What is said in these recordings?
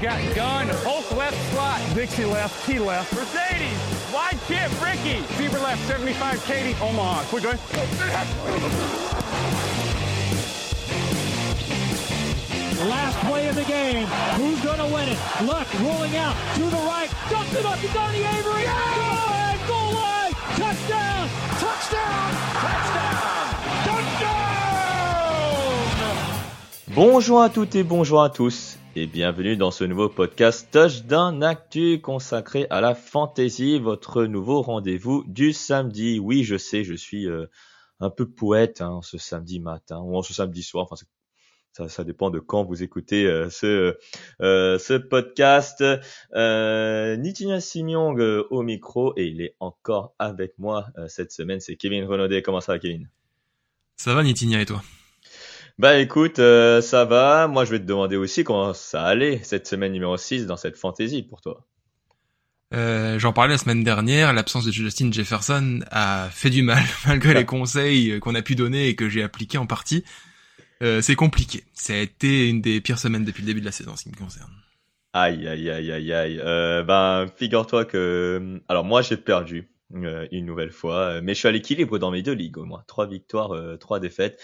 Got gun, Hulk left slot. Dixie left, T left. Mercedes, wide chip, Ricky. Fever left, 75, Katie, Omaha. Quick going. Last play of the game. Who's going to win it? Luck rolling out to the right. Dumps it up to Donnie Avery. Good! Bonjour à toutes et bonjour à tous et bienvenue dans ce nouveau podcast Touchdown Actu consacré à la fantasy, votre nouveau rendez-vous du samedi. Oui, je sais, je suis euh, un peu poète hein, ce samedi matin ou ce samedi soir. Enfin, ça, dépend de quand vous écoutez euh, ce euh, ce podcast. Euh, Nitinia Simiong euh, au micro et il est encore avec moi cette semaine. C'est Kevin Renaudet. Comment ça va, Kevin? Ça va Nitinia et toi? Bah écoute, euh, ça va. Moi, je vais te demander aussi comment ça allait cette semaine numéro 6 dans cette fantasy pour toi. euh, J'en parlais la semaine dernière, l'absence de Justin Jefferson a fait du mal malgré les conseils qu'on a pu donner et que j'ai appliqués en partie. Euh, c'est compliqué. Ça a été une des pires semaines depuis le début de la saison en ce qui me concerne. Aïe, aïe, aïe, aïe, aïe. Euh, ben, figure-toi que... Alors moi, j'ai perdu euh, une nouvelle fois, euh, mais je suis à l'équilibre dans mes deux ligues au moins. Trois victoires, euh, trois défaites.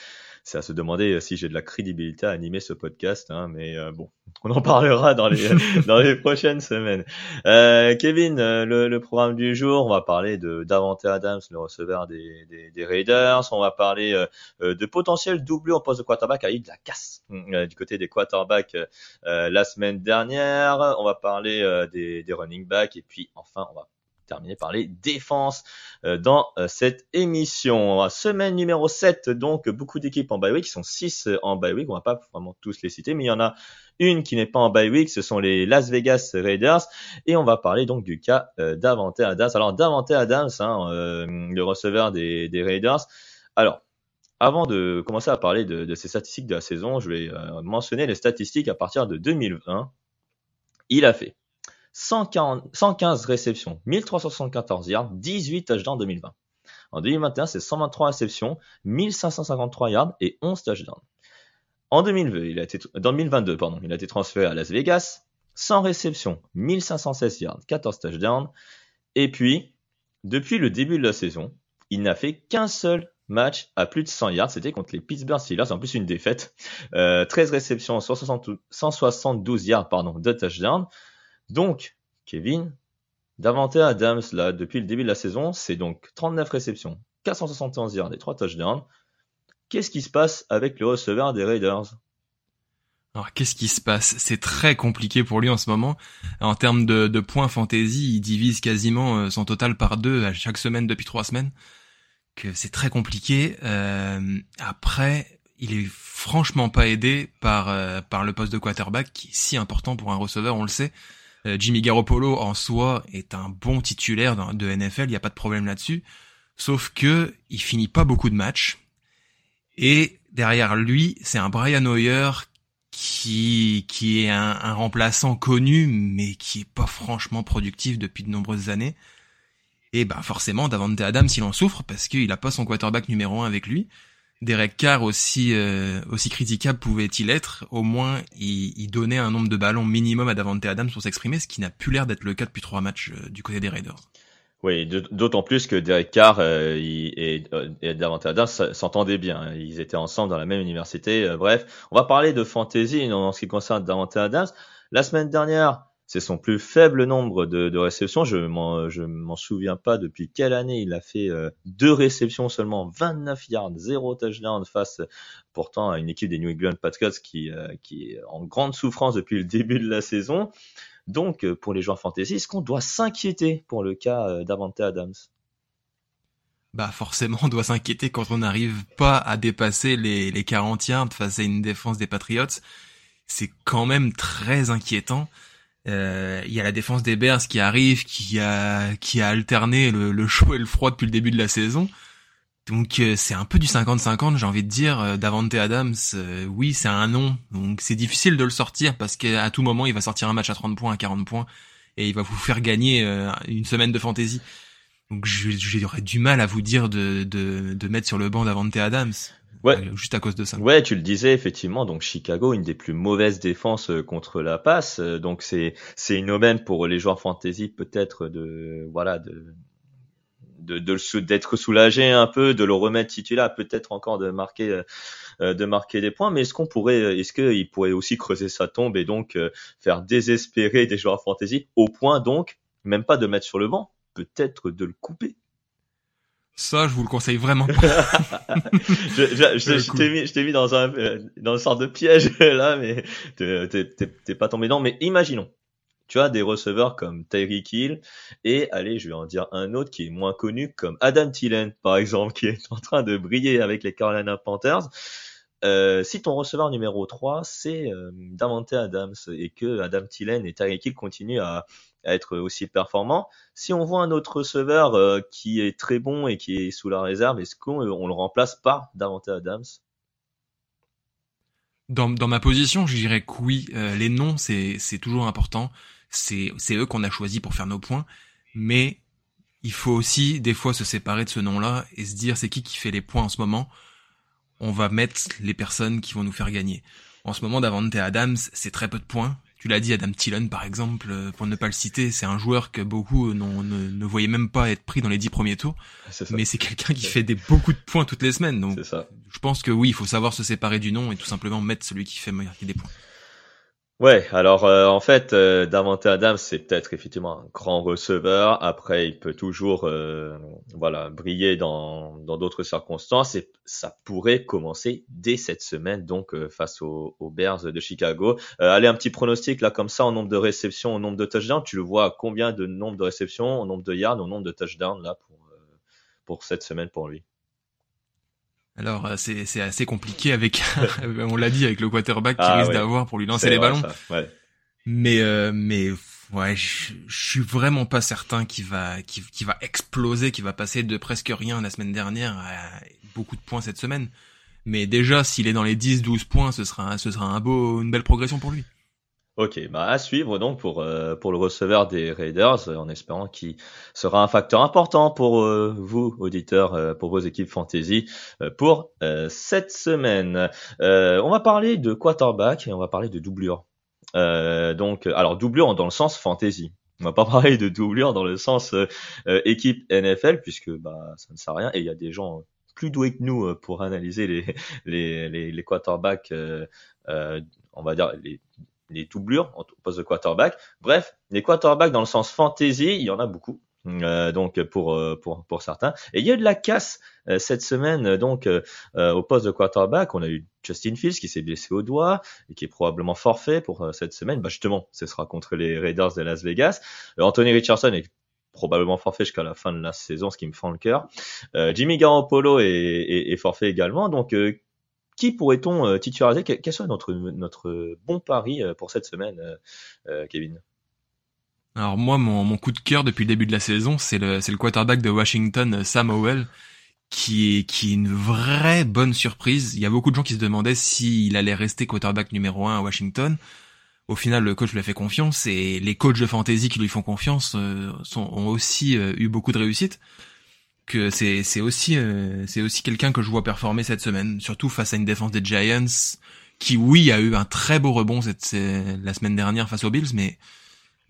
C'est à se demander euh, si j'ai de la crédibilité à animer ce podcast, hein, mais euh, bon, on en parlera dans les dans les prochaines semaines. Euh, Kevin, euh, le, le programme du jour, on va parler de Davante Adams, le receveur des, des, des Raiders. On va parler euh, euh, de potentiel doublure en poste de quarterback. Il y a eu de la casse du côté des quarterbacks la semaine dernière. On va parler euh, des, des running backs et puis enfin on va terminer par les défenses euh, dans euh, cette émission. Semaine numéro 7, donc beaucoup d'équipes en bye week, ils sont 6 en bye week, on va pas vraiment tous les citer, mais il y en a une qui n'est pas en bye week, ce sont les Las Vegas Raiders, et on va parler donc du cas euh, Davante Adams. Alors Davante Adams, hein, euh, le receveur des, Raiders, alors avant de commencer à parler de, de ces statistiques de la saison, je vais euh, mentionner les statistiques à partir de 2020. Il a fait 140, 115 réceptions, 1374 yards, 18 touchdowns en 2020. En 2021, c'est 123 réceptions, 1553 yards et 11 touchdowns. En 2020, il a été, 2022, pardon, il a été transféré à Las Vegas, 100 réceptions, 1516 yards, 14 touchdowns. Et puis, depuis le début de la saison, il n'a fait qu'un seul match à plus de 100 yards. C'était contre les Pittsburgh Steelers, en plus une défaite. Euh, 13 réceptions, 172, 172 yards, pardon, 2 touchdowns. Donc, Kevin, Davante Adams, là, depuis le début de la saison, c'est donc 39 réceptions, 471 yards et 3 touchdowns. Qu'est-ce qui se passe avec le receveur des Raiders? Alors qu'est-ce qui se passe? C'est très compliqué pour lui en ce moment. En termes de, de points fantasy, il divise quasiment euh, son total par deux à chaque semaine depuis trois semaines. Que c'est très compliqué. Euh, après, il est franchement pas aidé par euh, par le poste de quarterback qui est si important pour un receveur, on le sait. Euh, Jimmy Garoppolo en soi est un bon titulaire de NFL, il n'y a pas de problème là-dessus. Sauf que il finit pas beaucoup de matchs. Et derrière lui, c'est un Brian Hoyer qui qui est un, un remplaçant connu, mais qui est pas franchement productif depuis de nombreuses années. Et bah forcément, Davante Adams, il en souffre parce qu'il a pas son quarterback numéro un avec lui. Derek Carr aussi aussi critiquable pouvait-il être, au moins il, il, donnait un nombre de ballons minimum à Davante Adams pour s'exprimer, ce qui n'a plus l'air d'être le cas depuis trois matchs du côté des Raiders. Oui, d'autant plus que Derek Carr euh, et, et Davante Adams s'entendaient bien. Hein. Ils étaient ensemble dans la même université. Euh, bref, on va parler de fantasy en ce qui concerne Davante Adams. La semaine dernière, c'est son plus faible nombre de, de réceptions. Je m'en, je m'en souviens pas depuis quelle année il a fait euh, deux réceptions seulement, 29 yards, zéro touchdown face pourtant à une équipe des New England Patriots qui, qui est en grande souffrance depuis le début de la saison. Donc, euh, pour les joueurs fantasy, est-ce qu'on doit s'inquiéter pour le cas euh, d'Avante Adams? Bah forcément on doit s'inquiéter quand on n'arrive pas à dépasser les, les 40 yards face à une défense des Patriots. C'est quand même très inquiétant. Euh, il y a la défense des Bears qui arrive, qui a qui a alterné le, le chaud et le froid depuis le début de la saison. Donc euh, c'est un peu du 50-50, j'ai envie de dire. Euh, Davante Adams, euh, oui, c'est un nom. Donc c'est difficile de le sortir parce qu'à tout moment, il va sortir un match à 30 points, à 40 points, et il va vous faire gagner une semaine de fantasy. Donc j'aurais du mal à vous dire de, de, de mettre sur le banc Davante Adams. Ouais. juste à cause de ça. Ouais, tu le disais effectivement. Donc Chicago, une des plus mauvaises défenses contre la passe. Donc c'est c'est une aubaine pour les joueurs fantasy peut-être de voilà de de d'être soulagé un peu, de le remettre titulaire, peut-être encore de marquer euh, euh, de marquer des points. Mais est-ce qu'on pourrait, est-ce qu'il pourrait aussi creuser sa tombe et donc euh, faire désespérer des joueurs fantasy au point donc même pas de mettre sur le banc, peut-être de le couper? Ça, je vous le conseille vraiment pas. je, je, je, t'ai mis, je t'ai mis dans un, dans une sorte de piège là, mais t'es pas tombé dedans. Mais imaginons, tu as des receveurs comme Tyreek Hill et allez, je vais en dire un autre qui est moins connu comme Adam Thielen par exemple, qui est en train de briller avec les Carolina Panthers. Euh, si ton receveur numéro 3 c'est euh, Davante Adams et que Adam Thielen et Tyreek Hill continuent à, être aussi performants, si on voit un autre receveur euh, qui est très bon et qui est sous la réserve, est-ce qu'on on le remplace par Davante Adams? Dans, dans ma position, je dirais que oui, les noms c'est toujours important. C'est c'est eux qu'on a choisi pour faire nos points, mais il faut aussi des fois se séparer de ce nom-là et se dire c'est qui qui fait les points en ce moment? On va mettre les personnes qui vont nous faire gagner. En ce moment, Davante Adams, c'est très peu de points. Tu l'as dit, Adam Thielen, par exemple, euh, pour ne pas le citer, c'est un joueur que beaucoup ne, ne, voyaient même pas être pris dans les dix premiers tours. Mais c'est quelqu'un qui fait des beaucoup de points toutes les semaines. Donc, je pense que oui, il faut savoir se séparer du nom et tout simplement mettre celui qui fait marquer des points. Ouais, alors euh, en fait, euh, Davante Adams, c'est peut-être effectivement un grand receveur. Après, il peut toujours, euh, voilà, briller dans dans d'autres circonstances et ça pourrait commencer dès cette semaine, donc euh, face aux, aux, Bears de Chicago. allez, un petit pronostic là comme ça, en nombre de réceptions, au nombre de touchdowns. Tu le vois combien de nombre de réceptions, au nombre de yards, au nombre de touchdowns là pour pour cette semaine pour lui? Alors euh, c'est c'est assez compliqué avec on l'a dit avec le quarterback qui ah risque d'avoir pour lui lancer les ballons. ouais. Mais euh, mais ouais, je, suis vraiment pas certain qu'il va qu'il va exploser, qu'il va passer de presque rien la semaine dernière à beaucoup de points cette semaine. Mais déjà s'il est dans les 10 12 points, ce sera ce sera un beau une belle progression pour lui. Ok, bah à suivre donc pour euh, pour le receveur des Raiders, en espérant qu'il sera un facteur important pour euh, vous auditeurs, euh, pour vos équipes fantasy pour cette semaine. on va parler de quarterback et on va parler de doublure. donc, alors doublure dans le sens fantasy. On va pas parler de doublure dans le sens équipe NFL puisque bah ça ne sert à rien et il y a des gens plus doués que nous pour analyser les les les, les quarterbacks. on va dire les les doublures en poste de quarterback. Bref, les quarterbacks dans le sens fantasy, il y en a beaucoup. Euh, donc pour, euh, pour pour certains. Et il y a eu de la casse euh, cette semaine donc au poste de quarterback. On a eu Justin Fields qui s'est blessé au doigt et qui est probablement forfait pour cette semaine. Bah justement ce sera contre les Raiders de Las Vegas. Anthony Richardson est probablement forfait jusqu'à la fin de la saison ce qui me fend le cœur. Jimmy Garoppolo est, est, est, forfait également. Donc qui pourrait-on euh, titulariser? Quel soit notre, notre bon pari euh, pour cette semaine, euh, Kevin? Alors moi, mon, coup de cœur depuis le début de la saison, c'est le, le quarterback de Washington, Sam Howell, qui est, qui une vraie bonne surprise. Il y a beaucoup de gens qui se demandaient s'il allait rester quarterback numéro un à Washington. Au final, le coach lui a fait confiance et les coachs de fantasy qui lui font confiance ont aussi eu beaucoup de réussite que c'est c'est aussi euh, c'est aussi quelqu'un que je vois performer cette semaine, surtout face à une défense des Giants qui oui a eu un très beau rebond cette, la semaine dernière face aux Bills, mais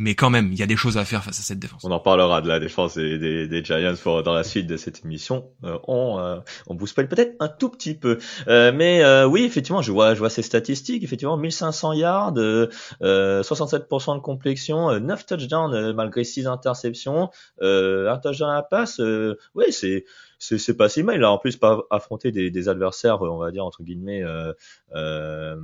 mais quand même, il y a des choses à faire face à cette défense. On en parlera de la défense des, Giants dans la suite de cette émission. Euh, on, euh, on vous spoil peut-être un tout petit peu. Euh, mais euh, oui, effectivement, je vois, je vois ces statistiques. Effectivement, 1500 yards, 67% de complexion, 9 touchdowns malgré 6 interceptions, un touchdown à la passe. oui, c'est c'est pas si mal. Il a en plus pas affronté des, des adversaires, on va dire entre guillemets, euh, euh,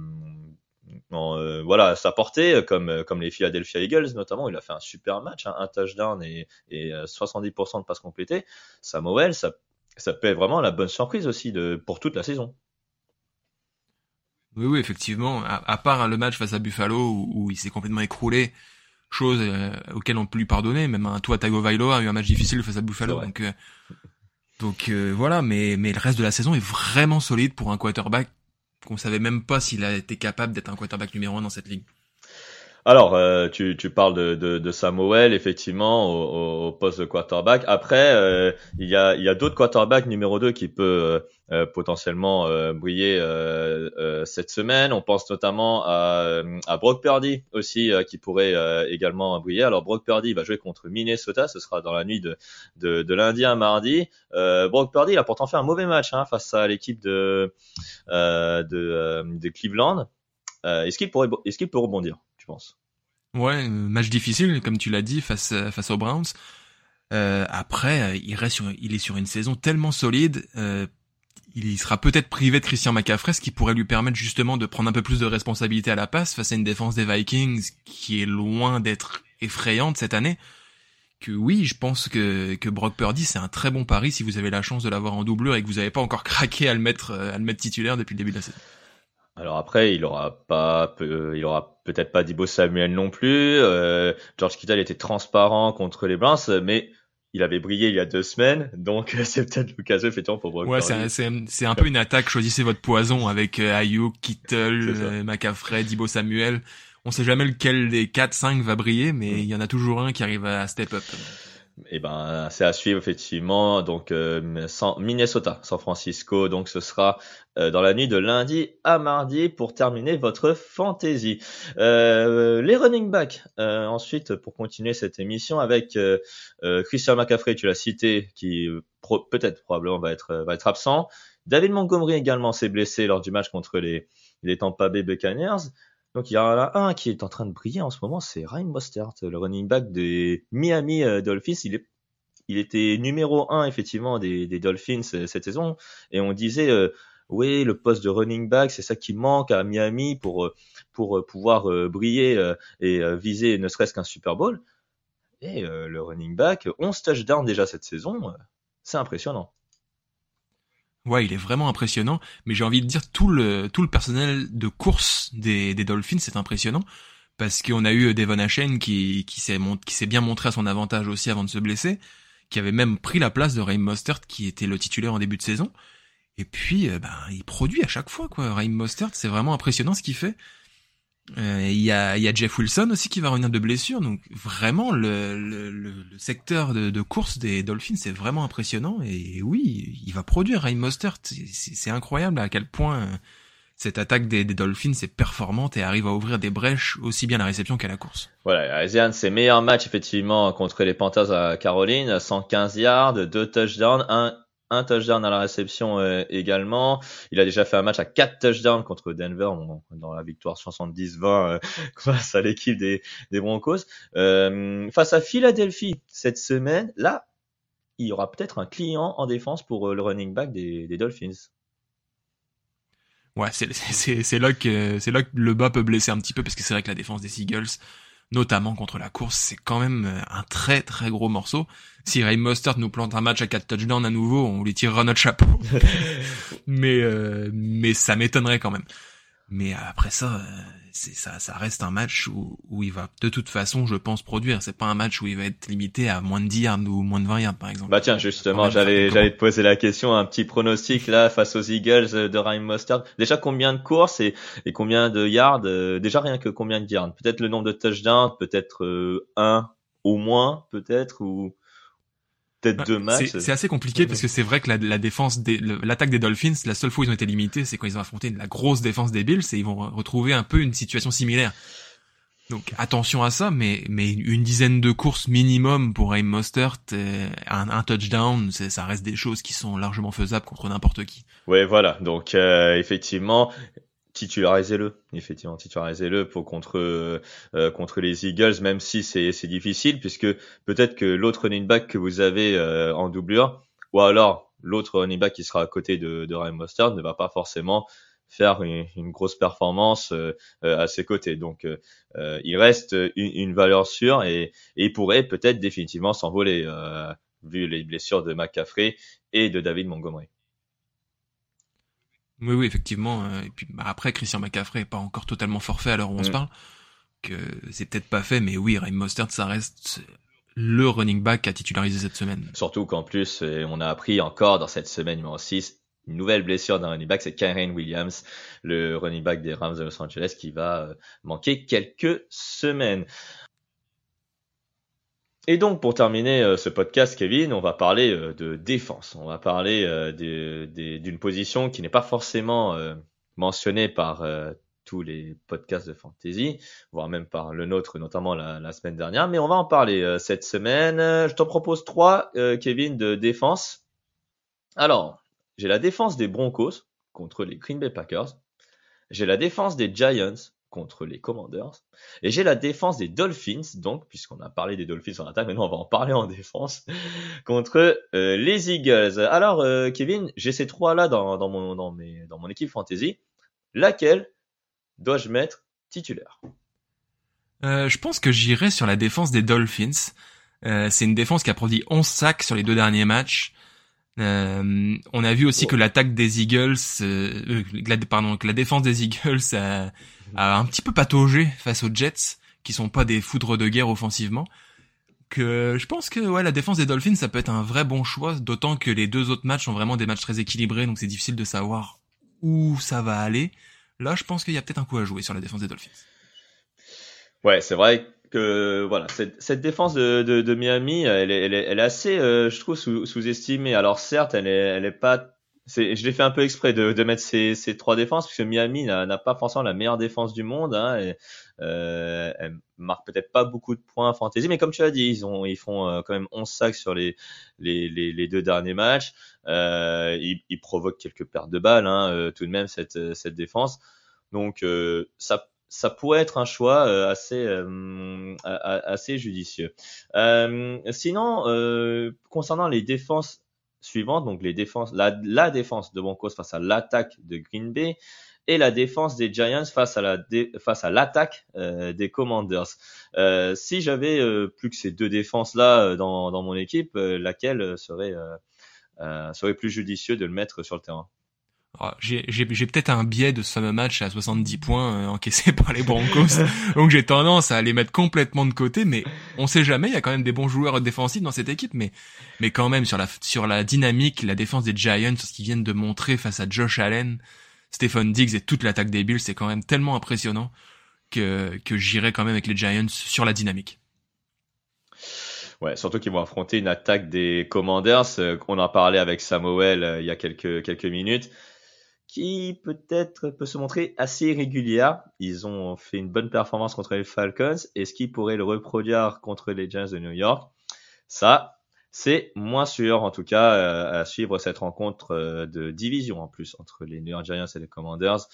euh, voilà, sa portée, euh, comme, euh, comme les Philadelphia Eagles notamment, il a fait un super match, hein, un touchdown et, et 70% de passes complétées. Samuel, ça, ça peut être vraiment la bonne surprise aussi de, pour toute la saison. Oui, oui, effectivement. À, part le match face à Buffalo où, il s'est complètement écroulé, chose auquel on peut lui pardonner. Même un toi, Tago Vailoa a eu un match difficile face à Buffalo, donc donc voilà. Mais mais le reste de la saison est vraiment solide pour un quarterback qu'on savait même pas s'il a été capable d'être un quarterback numéro un dans cette ligue. Alors, euh, tu, parles de, de, Samuel, effectivement, au, poste de quarterback. Après, euh, il y a, d'autres quarterbacks numéro 2 qui peut euh, potentiellement briller cette semaine. On pense notamment à, Brock Purdy aussi, qui pourrait également briller. Alors, Brock Purdy va jouer contre Minnesota. Ce sera dans la nuit de, lundi à mardi. Brock Purdy il a pourtant fait un mauvais match hein, face à l'équipe de, de, de Cleveland. est-ce qu'il est-ce qu'il peut rebondir? Ouais, euh, match difficile, comme tu l'as dit, face, euh, face aux Browns. Euh, après, il reste sur, il est sur une saison tellement solide. Euh, il sera peut-être privé de Christian McCaffrey, ce qui pourrait lui permettre justement de prendre un peu plus de responsabilité à la passe face à une défense des Vikings qui est loin d'être effrayante cette année. Que oui, je pense que, que Brock Purdy c'est un très bon pari si vous avez la chance de l'avoir en doublure et que vous n'avez pas encore craqué à le mettre à le mettre titulaire depuis le début de la saison. Alors après, il aura pas, il aura peut-être pas Dibo Samuel non plus. Euh, George Kittle était transparent contre les Browns, mais il avait brillé il y a deux semaines, donc c'est peut-être l'occasion effectivement pour Brock Ouais, c'est un, peu une attaque. Choisissez votre poison avec euh, Ayuk, Kittle, euh, McCaffrey, Dibo Samuel. On sait jamais lequel des 4-5 va briller, mais mm. il y en a toujours un qui arrive à step up. Eh ben, c'est à suivre effectivement. Donc euh, Minnesota, San Francisco. Donc ce sera euh, dans la nuit de lundi à mardi pour terminer votre fantasy. Euh, les running backs. ensuite, pour continuer cette émission avec Christian McCaffrey, tu l'as cité, qui peut-être probablement va être va être absent. David Montgomery également s'est blessé lors du match contre les les Tampa Bay Buccaneers. Donc il y en a un qui est en train de briller en ce moment, c'est Ryan Mostert, le running back des Miami euh, Dolphins. Il est il était numéro un effectivement des, des Dolphins euh, cette saison. Et on disait euh, oui le poste de running back c'est ça qui manque à Miami pour pour pouvoir briller et viser ne serait-ce qu'un Super Bowl. Et le running back 11 touchdowns déjà cette saison c'est impressionnant Ouais, il est vraiment impressionnant, mais j'ai envie de dire tout le tout le personnel de course des, des Dolphins c'est impressionnant parce qu'on a eu Devon Ashen qui qui s'est qui s'est bien montré à son avantage aussi avant de se blesser, qui avait même pris la place de Raheem Mostert qui était le titulaire en début de saison. Et puis euh, ben il produit à chaque fois quoi. Raheem Mostert, c'est vraiment impressionnant ce qu'il fait. Euh, il y, a, y, a, Jeff Wilson aussi qui va revenir de blessure, donc vraiment le, le, le secteur de, de, course des Dolphins c'est vraiment impressionnant. Et oui, il va produire Ryan Mostert, c'est incroyable à quel point euh, cette attaque des, des, Dolphins est performante et arrive à ouvrir des brèches aussi bien à la réception qu'à la course. Voilà, Asian, ses meilleurs matchs effectivement contre les Panthers à Caroline, 115 yards, 2 touchdowns, 1 un touchdown à la réception euh, également. Il a déjà fait un match à quatre touchdowns contre Denver dans la victoire 70-20 euh, face à l'équipe des, Broncos. Euh, face à Philadelphie cette semaine, là, il y aura peut-être un client en défense pour le running back des, des Dolphins. Ouais, c'est là que là que le bas peut blesser un petit peu parce que c'est vrai que la défense des Eagles notamment contre la course, c'est quand même euh, un très très gros morceau. Si Ray Mostert nous plante un match à 4 touchdowns à nouveau, on lui tirera notre chapeau. mais euh, mais ça m'étonnerait quand même. Mais après ça, euh, c'est ça, ça reste un match où, où il va de toute façon, je pense, produire. C'est pas un match où il va être limité à moins de 10 yards ou moins de 20 yards, par exemple. Bah tiens, justement, j'allais, j'allais te poser la question, un petit pronostic là face aux Eagles de Ryan Mostert. Déjà combien de courses et, et combien de yards euh, Déjà rien que combien de yards? Peut-être le nombre de touchdowns, peut-être euh, un au moins, peut-être ou. Peut-être deux matchs. C'est assez compliqué parce que c'est vrai que la, la défense, l'attaque des Dolphins, la seule fois où ils ont été limités, c'est quand ils ont affronté la grosse défense des Bills et ils vont retrouver un peu une situation similaire. Donc attention à ça, mais mais une dizaine de courses minimum pour Raheem Mostert, un, un touchdown, ça reste des choses qui sont largement faisables contre n'importe qui. Ouais, voilà. Donc euh, effectivement, titularisez-le, effectivement, titularisez-le pour contre euh, contre les Eagles, même si c'est c'est difficile, puisque peut-être que l'autre running back que vous avez euh, en doublure, ou alors l'autre running back qui sera à côté de, de Ryan Mostert ne va pas forcément faire une, grosse performance euh, euh, à ses côtés. Donc euh, il reste une, valeur sûre et, il pourrait peut-être définitivement s'envoler vu les blessures de McCaffrey et de David Montgomery. Oui, oui, effectivement. Et puis bah, après, Christian McCaffrey est pas encore totalement forfait à l'heure où on se mm. parle, que c'est peut-être pas fait, mais oui, Raheem Mostert, ça reste le running back à titulariser cette semaine. Surtout qu'en plus, on a appris encore dans cette semaine numéro 6 une nouvelle blessure d'un running back, c'est Kyren Williams, le running back des Rams de Los Angeles, qui va euh, manquer quelques semaines. Et donc, pour terminer euh, ce podcast, Kevin, on va parler euh, de défense. On va parler d'une position qui n'est pas forcément mentionnée par tous les podcasts de fantasy, voire même par le nôtre, notamment la, la semaine dernière. Mais on va en parler cette semaine. Je t'en propose trois, Kevin, de défense. Alors, j'ai la défense des Broncos contre les Green Bay Packers. J'ai la défense des Giants contre les Commanders. Et j'ai la défense des Dolphins, donc, puisqu'on a parlé des Dolphins en attaque, maintenant on va en parler en défense, contre euh, les Eagles. Alors, euh, Kevin, j'ai ces trois-là dans, mon équipe fantasy. Laquelle dois-je mettre titulaire? Euh, Je pense que j'irai sur la défense des Dolphins. c'est une défense qui a produit 11 sacs sur les deux derniers matchs. Euh, on a vu aussi que l'attaque des Eagles, euh, la, pardon, que la défense des Eagles a, a, un petit peu pataugé face aux Jets, qui sont pas des foudres de guerre offensivement. Que je pense que ouais, la défense des Dolphins, ça peut être un vrai bon choix, d'autant que les deux autres matchs sont vraiment des matchs très équilibrés, donc c'est difficile de savoir où ça va aller. Là, je pense qu'il y a peut-être un coup à jouer sur la défense des Dolphins. Ouais, c'est vrai que voilà cette, cette défense de, de, de, Miami elle est, elle est, elle est assez euh, je trouve sous, sous-estimée. Alors certes elle est elle est pas c'est je l'ai fait un peu exprès de, de mettre ces, ces trois défenses puisque Miami n'a pas forcément la meilleure défense du monde hein, et, euh, elle marque peut-être pas beaucoup de points fantasy mais comme tu as dit ils ont ils font euh, quand même 11 sacs sur les les, les, les deux derniers matchs. Euh, ils, ils, provoquent quelques pertes de balles hein, euh, tout de même cette cette défense. Donc ça ça pourrait être un choix euh, assez euh, assez judicieux. Euh, sinon, concernant les défenses suivantes, donc les défenses, la, la défense de Broncos face à l'attaque de Green Bay et la défense des Giants face à la face à l'attaque des Commanders. si j'avais plus que ces deux défenses là dans, dans mon équipe, laquelle serait serait plus judicieux de le mettre sur le terrain? J'ai peut-être un biais de ce fameux match à 70 points euh, encaissé par les Broncos, donc j'ai tendance à les mettre complètement de côté, mais on sait jamais, il y a quand même des bons joueurs défensifs dans cette équipe, mais, mais quand même sur la, sur la dynamique, la défense des Giants, ce qu'ils viennent de montrer face à Josh Allen, Stephen Diggs et toute l'attaque des Bills, c'est quand même tellement impressionnant que, que j'irai quand même avec les Giants sur la dynamique. Ouais, surtout qu'ils vont affronter une attaque des Commanders. Euh, on en parlait avec Samuel euh, il y a quelques, quelques minutes qui peut-être peut se montrer assez régulière. Ils ont fait une bonne performance contre les Falcons. Est-ce qu'ils pourraient le reproduire contre les Giants de New York? Ça, c'est moins sûr. En tout cas, euh, à suivre cette rencontre euh, de division en plus entre les New York Giants et les Commanders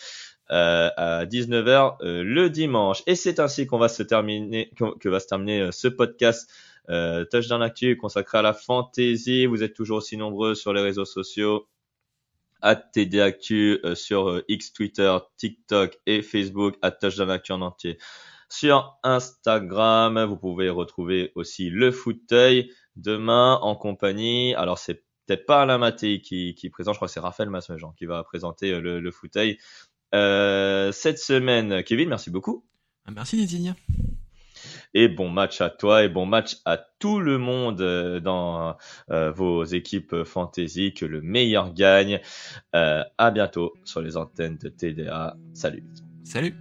euh, à 19h euh, le dimanche. Et c'est ainsi qu'on va se terminer, que va se terminer ce podcast. Euh, Touchdown Actu consacré à la fantasy. Vous êtes toujours aussi nombreux sur les réseaux sociaux TDActu euh, sur euh, X, Twitter, TikTok et Facebook, Actu en entier. Sur Instagram, vous pouvez retrouver aussi le fauteuil demain en compagnie. Alors c'est peut-être pas Alain qui, qui présente, je crois que c'est Raphaël Masmejean qui va présenter euh, le, le fauteuil cette semaine. Kevin, merci beaucoup. Merci Désigne. Et bon match à toi et bon match à tout le monde euh, dans euh, vos équipes fantasy. Que le meilleur gagne. Euh, à bientôt sur les antennes de TDA. Salut. Salut.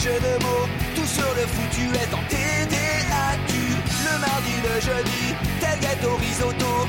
jeux de mots, tout sur le foutu est en TDAQ. Le mardi, le jeudi, tel gâteau risotto,